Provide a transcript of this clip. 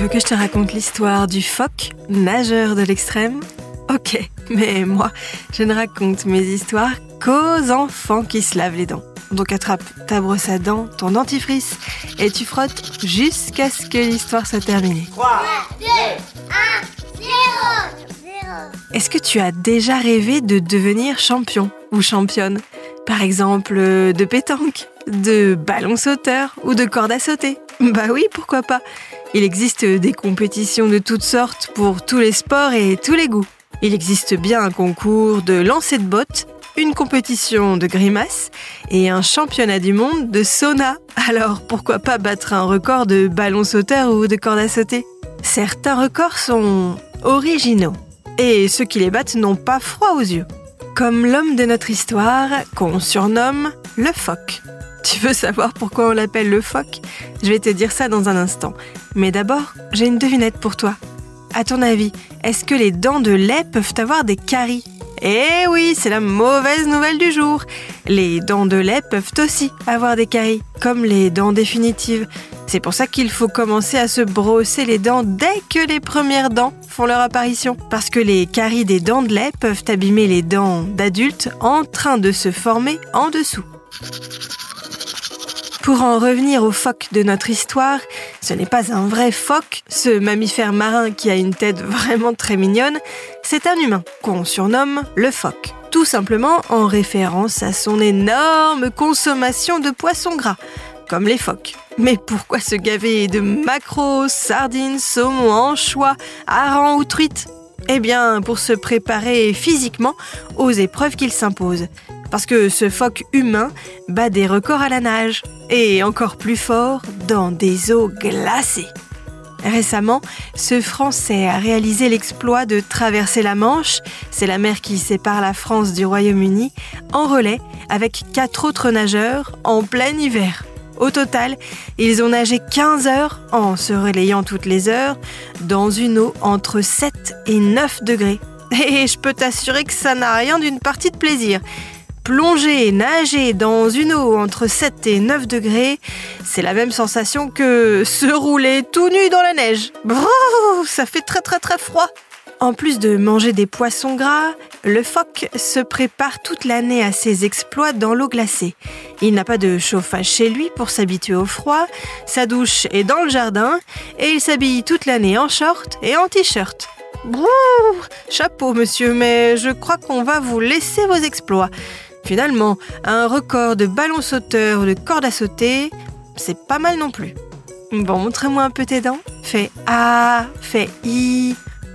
veux que je te raconte l'histoire du phoque, nageur de l'extrême? Ok, mais moi, je ne raconte mes histoires qu'aux enfants qui se lavent les dents. Donc attrape ta brosse à dents, ton dentifrice, et tu frottes jusqu'à ce que l'histoire soit terminée. 3, 2, 1, 0, Est-ce que tu as déjà rêvé de devenir champion ou championne? Par exemple, euh, de pétanque, de ballon sauteur ou de corde à sauter? Bah oui, pourquoi pas Il existe des compétitions de toutes sortes pour tous les sports et tous les goûts. Il existe bien un concours de lancer de bottes, une compétition de grimaces et un championnat du monde de sauna. Alors pourquoi pas battre un record de ballon sauteur ou de corde à sauter? Certains records sont originaux et ceux qui les battent n'ont pas froid aux yeux. Comme l'homme de notre histoire qu'on surnomme le phoque. Tu veux savoir pourquoi on l'appelle le phoque Je vais te dire ça dans un instant. Mais d'abord, j'ai une devinette pour toi. À ton avis, est-ce que les dents de lait peuvent avoir des caries? Eh oui, c'est la mauvaise nouvelle du jour. Les dents de lait peuvent aussi avoir des caries, comme les dents définitives. C'est pour ça qu'il faut commencer à se brosser les dents dès que les premières dents font leur apparition. Parce que les caries des dents de lait peuvent abîmer les dents d'adultes en train de se former en dessous. Pour en revenir au phoque de notre histoire, ce n'est pas un vrai phoque, ce mammifère marin qui a une tête vraiment très mignonne, c'est un humain qu'on surnomme le phoque. Tout simplement en référence à son énorme consommation de poissons gras, comme les phoques. Mais pourquoi se gaver de maquereaux, sardines, saumons, anchois, harengs ou truites? Eh bien, pour se préparer physiquement aux épreuves qu'il s'impose. Parce que ce phoque humain bat des records à la nage, et encore plus fort, dans des eaux glacées. Récemment, ce Français a réalisé l'exploit de traverser la Manche, c'est la mer qui sépare la France du Royaume-Uni, en relais avec quatre autres nageurs en plein hiver. Au total, ils ont nagé 15 heures en se relayant toutes les heures dans une eau entre 7 et 9 degrés. Et je peux t'assurer que ça n'a rien d'une partie de plaisir. Plonger nager dans une eau entre 7 et 9 degrés, c'est la même sensation que se rouler tout nu dans la neige. Brrr, ça fait très très très froid. En plus de manger des poissons gras, le phoque se prépare toute l'année à ses exploits dans l'eau glacée. Il n'a pas de chauffage chez lui pour s'habituer au froid, sa douche est dans le jardin et il s'habille toute l'année en short et en t-shirt. Brrr, chapeau monsieur, mais je crois qu'on va vous laisser vos exploits. Finalement, un record de ballon sauteur ou de corde à sauter, c'est pas mal non plus. Bon, montre-moi un peu tes dents. Fais A, fais I.